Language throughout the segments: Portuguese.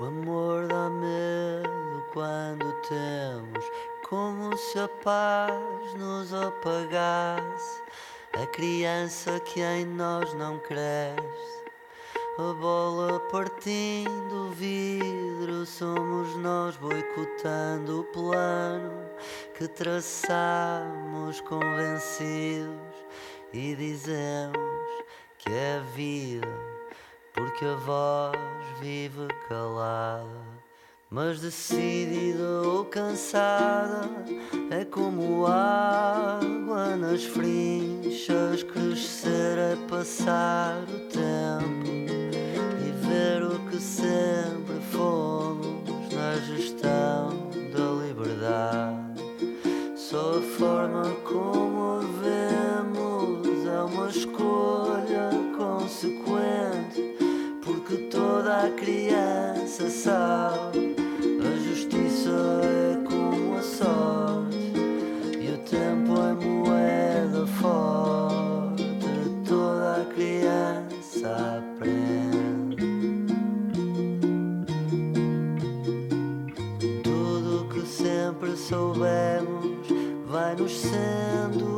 O amor dá medo quando temos, como se a paz nos apagasse. A criança que em nós não cresce. A bola partindo o vidro, somos nós boicotando o plano que traçamos convencidos e dizemos que é a vida, porque a voz vive calada. Mas decidida ou cansada, é como água nas frinchas. Crescer é passar o tempo e ver o que sempre fomos na gestão da liberdade. Só a forma como a vemos é uma escolha toda a criança sabe a justiça é como a sorte e o tempo é moeda forte. Toda a criança aprende. Tudo o que sempre soubemos vai-nos sendo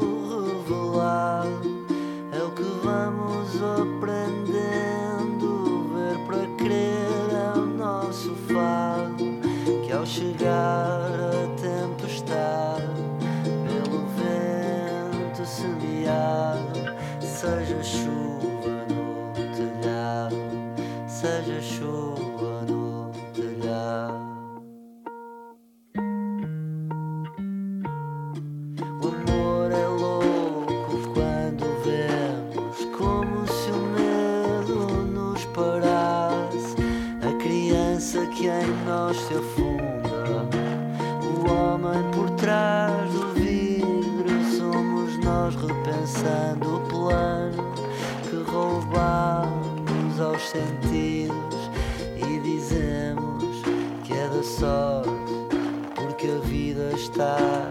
que em nós se afunda, o homem por trás do vidro. Somos nós repensando o plano que roubamos aos sentidos e dizemos que é da sorte porque a vida está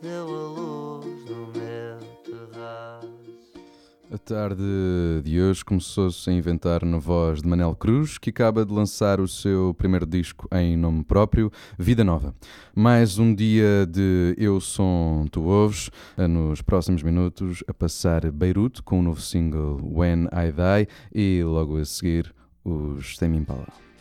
deu a luz no meu terraço. A tarde de hoje começou-se a inventar na voz de Manel Cruz, que acaba de lançar o seu primeiro disco em nome próprio, Vida Nova. Mais um dia de Eu Som Tu Ouves, nos próximos minutos a passar Beirute com o novo single When I Die e logo a seguir os Tame Impala.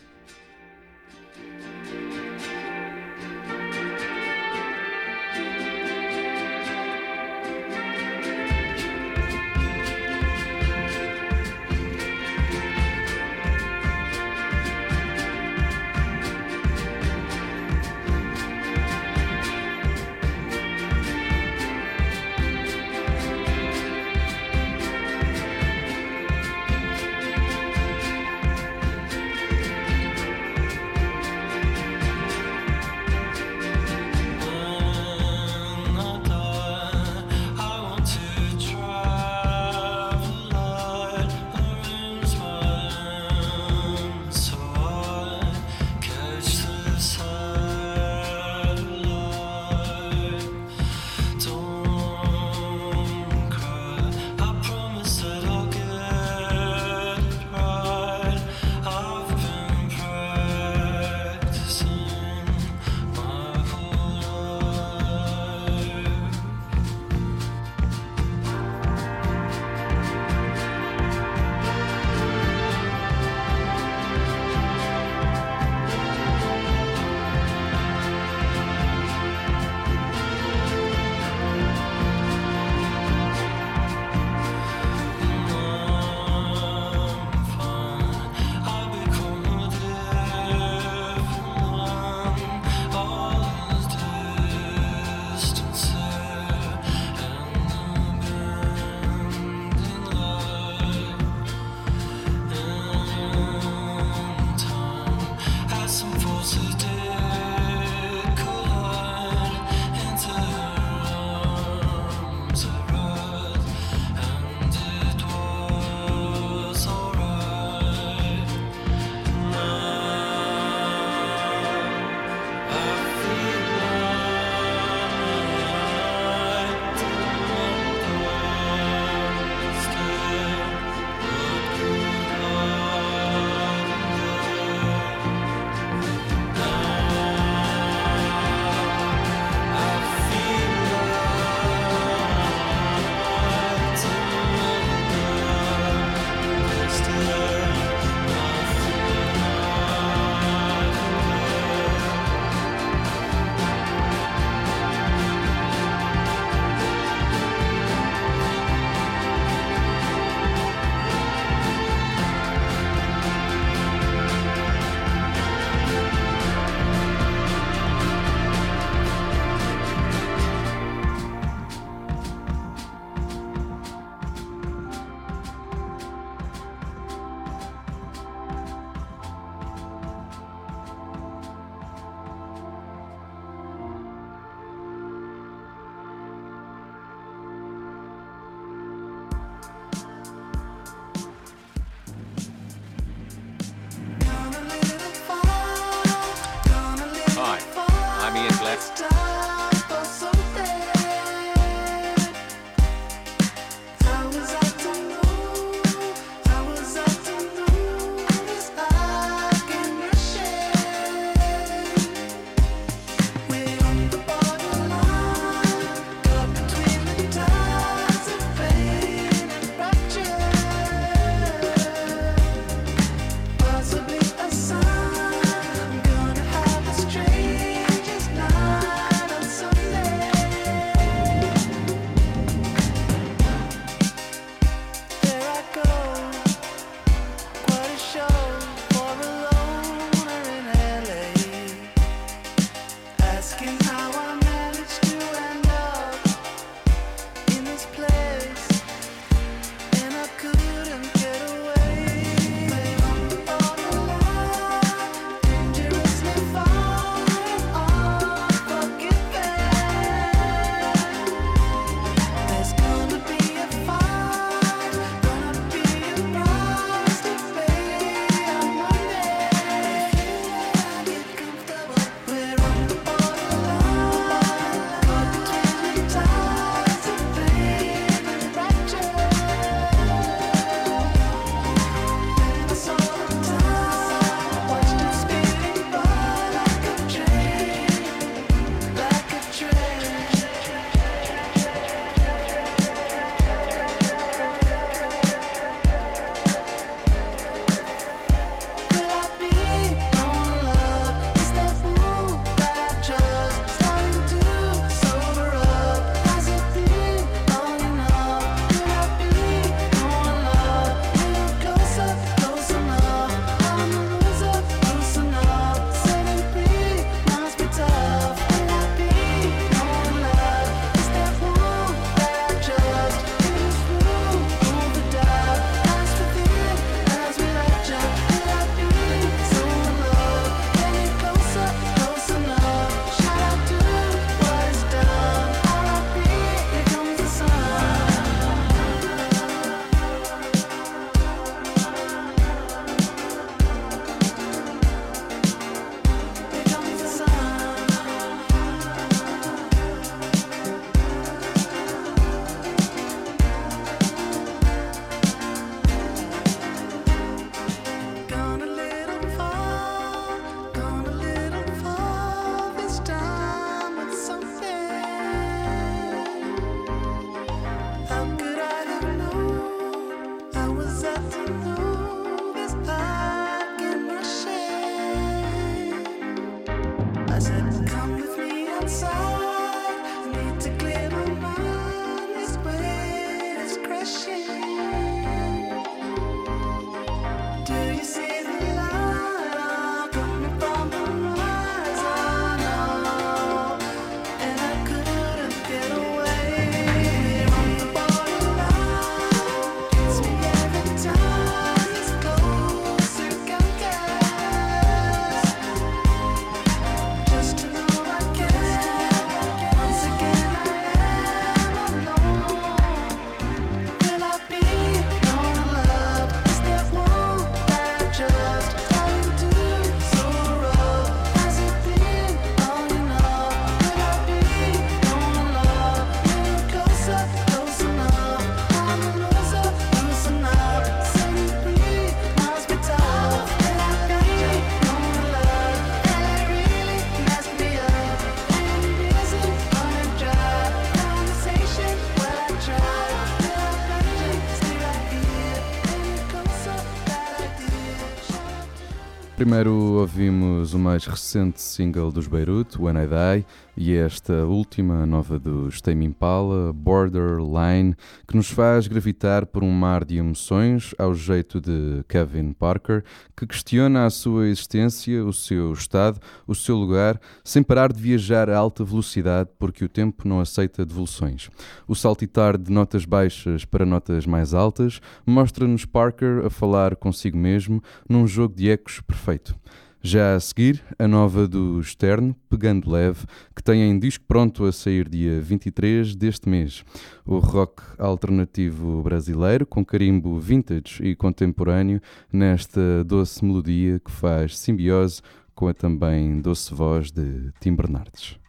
Ouvimos o mais recente single dos Beirut, When I Die, e esta última nova dos Tame Impala, Borderline, que nos faz gravitar por um mar de emoções ao jeito de Kevin Parker, que questiona a sua existência, o seu estado, o seu lugar, sem parar de viajar a alta velocidade porque o tempo não aceita devoluções. O saltitar de notas baixas para notas mais altas mostra-nos Parker a falar consigo mesmo num jogo de ecos perfeito. Já a seguir, a nova do Externo, Pegando Leve, que tem em disco pronto a sair dia 23 deste mês. O rock alternativo brasileiro, com carimbo vintage e contemporâneo, nesta doce melodia que faz simbiose com a também doce voz de Tim Bernardes.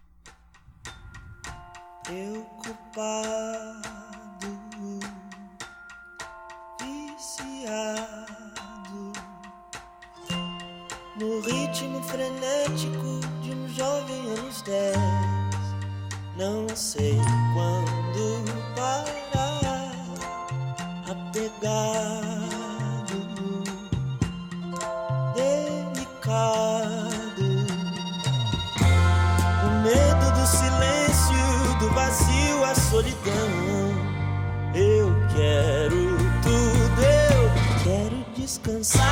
Eu culpado, no ritmo frenético de um jovem anos dez. Não sei quando parar, apegado, delicado. O medo do silêncio, do vazio, a solidão. Eu quero tudo, eu quero descansar,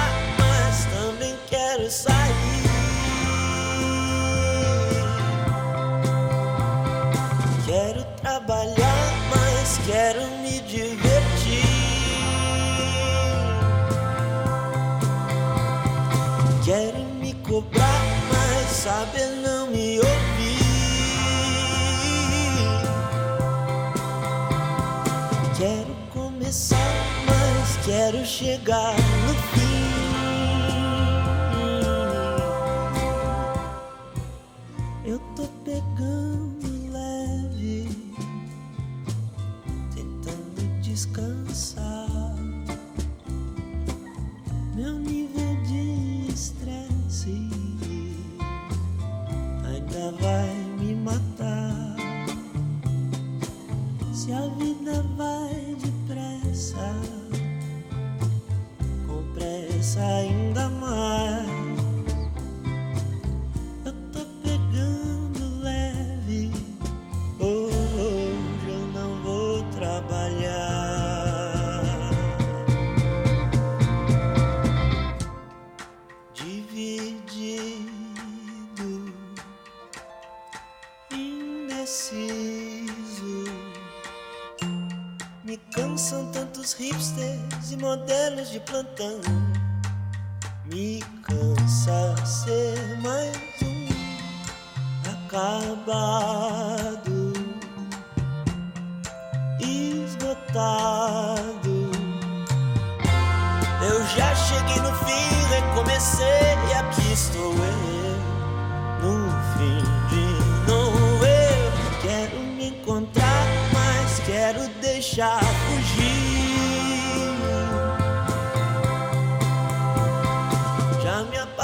pressa ainda mais.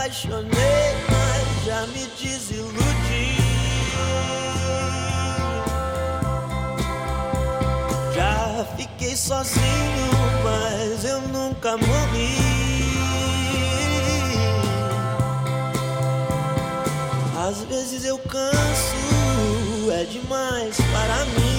Apaixonei, mas já me desiludi. Já fiquei sozinho, mas eu nunca morri. Às vezes eu canso, é demais para mim.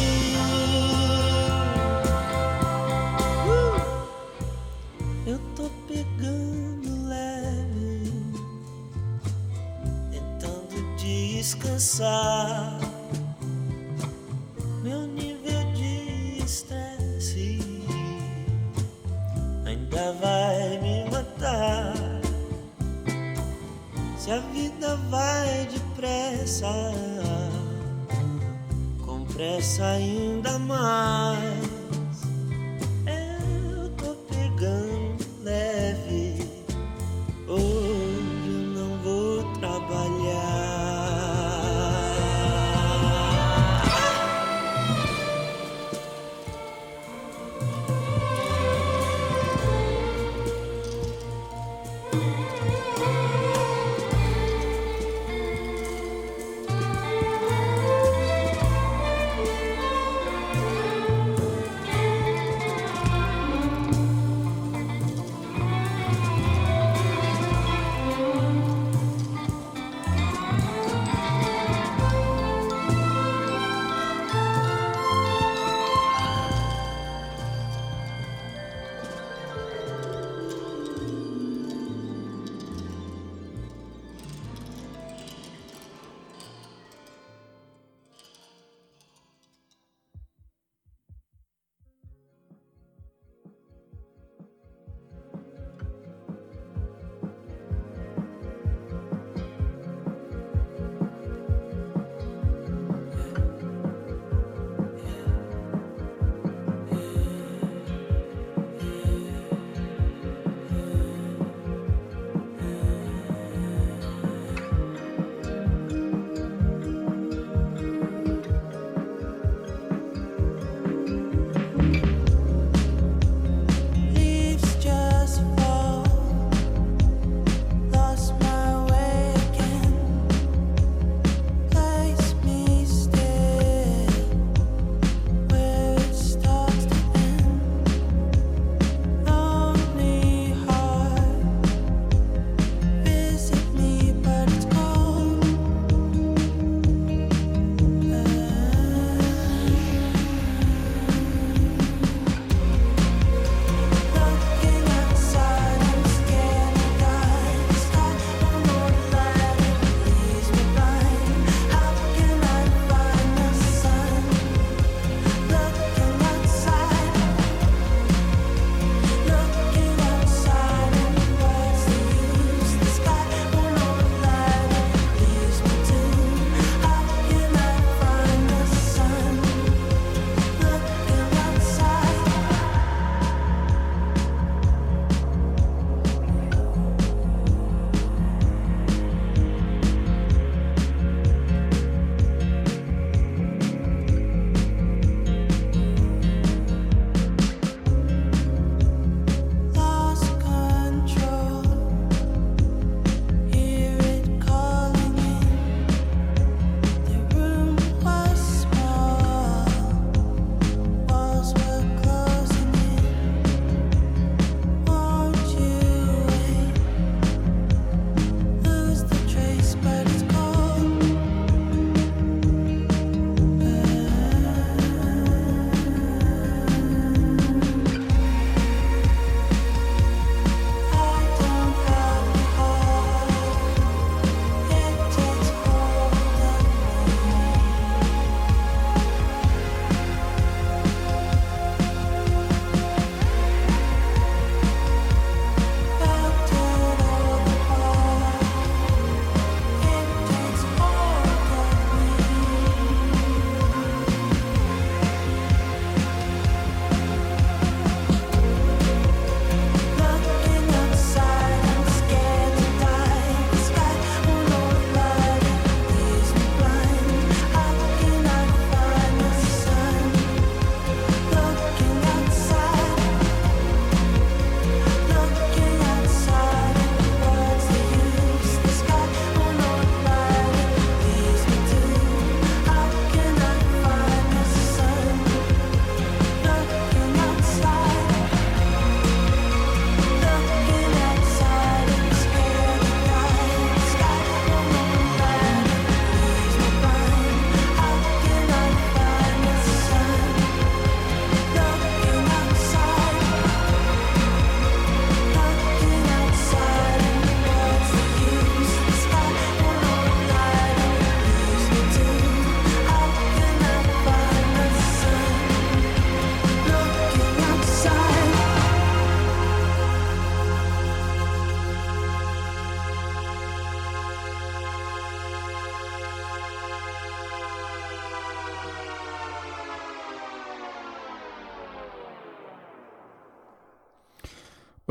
Descansar. Meu nível de estresse ainda vai me matar. Se a vida vai depressa, com pressa ainda mais.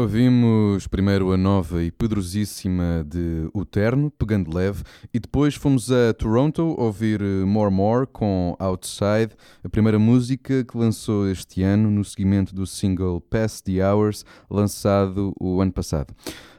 Ouvimos primeiro a nova e poderosíssima de O Terno, pegando leve, e depois fomos a Toronto ouvir More More com Outside, a primeira música que lançou este ano no seguimento do single Past the Hours, lançado o ano passado.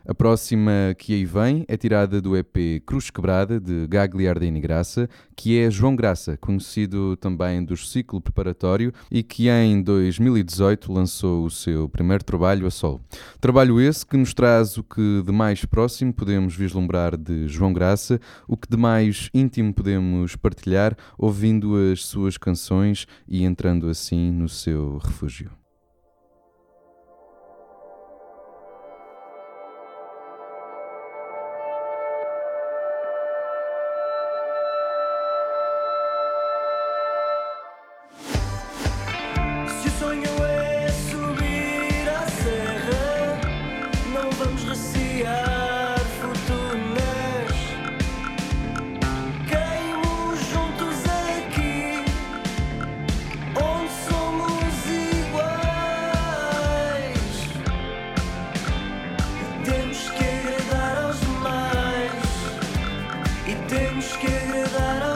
A próxima que aí vem é tirada do EP Cruz Quebrada, de Gagliardini Graça, que é João Graça, conhecido também do ciclo preparatório e que em 2018 lançou o seu primeiro trabalho a solo. Trabalho esse que nos traz o que de mais próximo podemos vislumbrar de João Graça, o que de mais íntimo podemos partilhar ouvindo as suas canções e entrando assim no seu refúgio. Temos que agradar a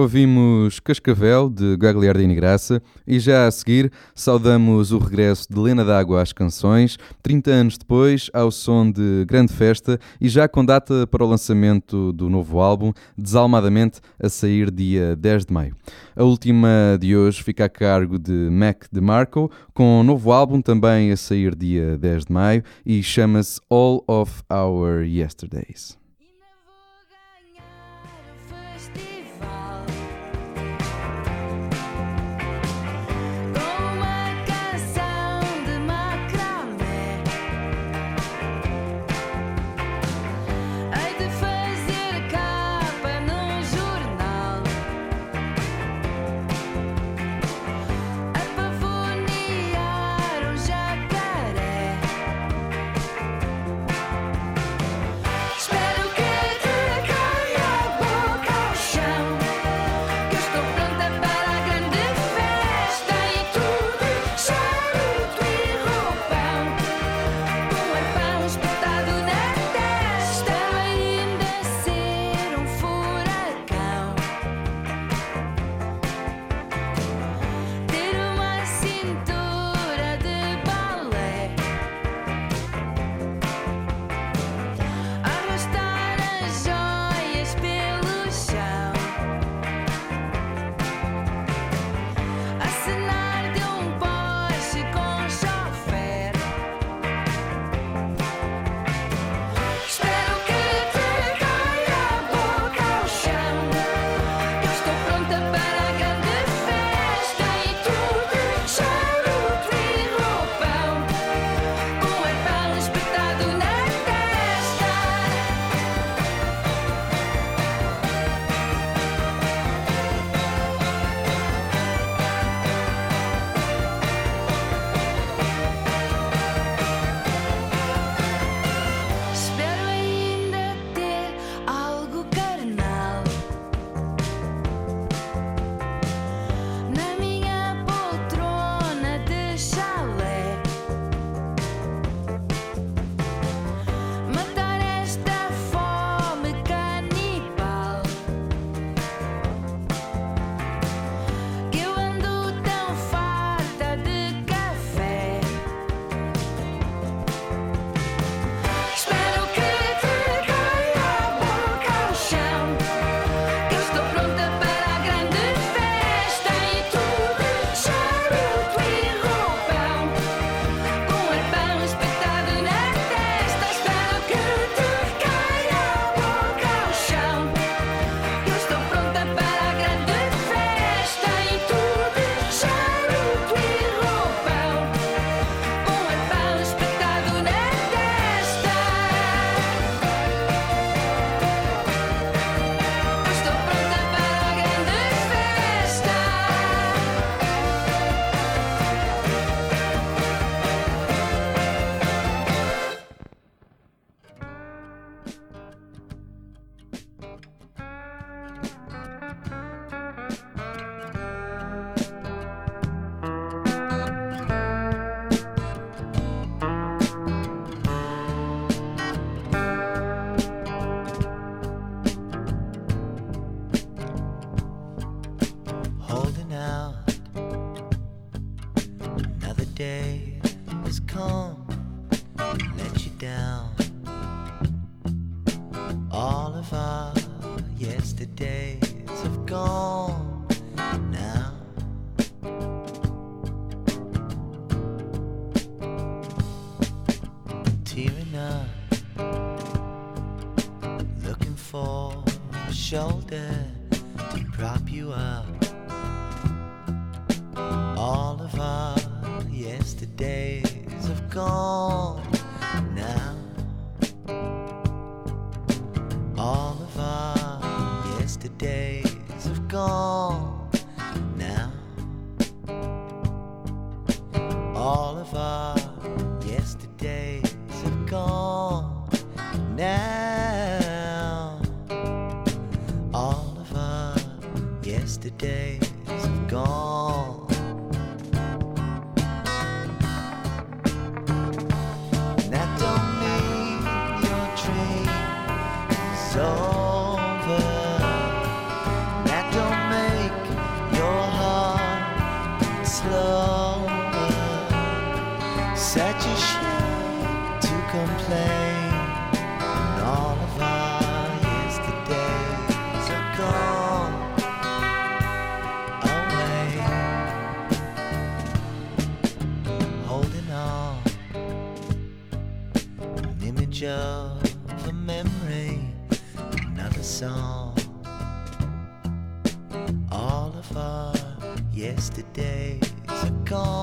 Ouvimos Cascavel, de Gagliardini Graça, e já a seguir saudamos o regresso de Lena D'Água às canções, 30 anos depois, ao som de Grande Festa e já com data para o lançamento do novo álbum, Desalmadamente, a sair dia 10 de maio. A última de hoje fica a cargo de Mac DeMarco, com um novo álbum também a sair dia 10 de maio e chama-se All of Our Yesterdays. days have gone now. All of our yesterdays have gone now. All of our yesterdays have gone now. All of our yesterdays. picture, a memory, another song. All of our yesterdays are gone.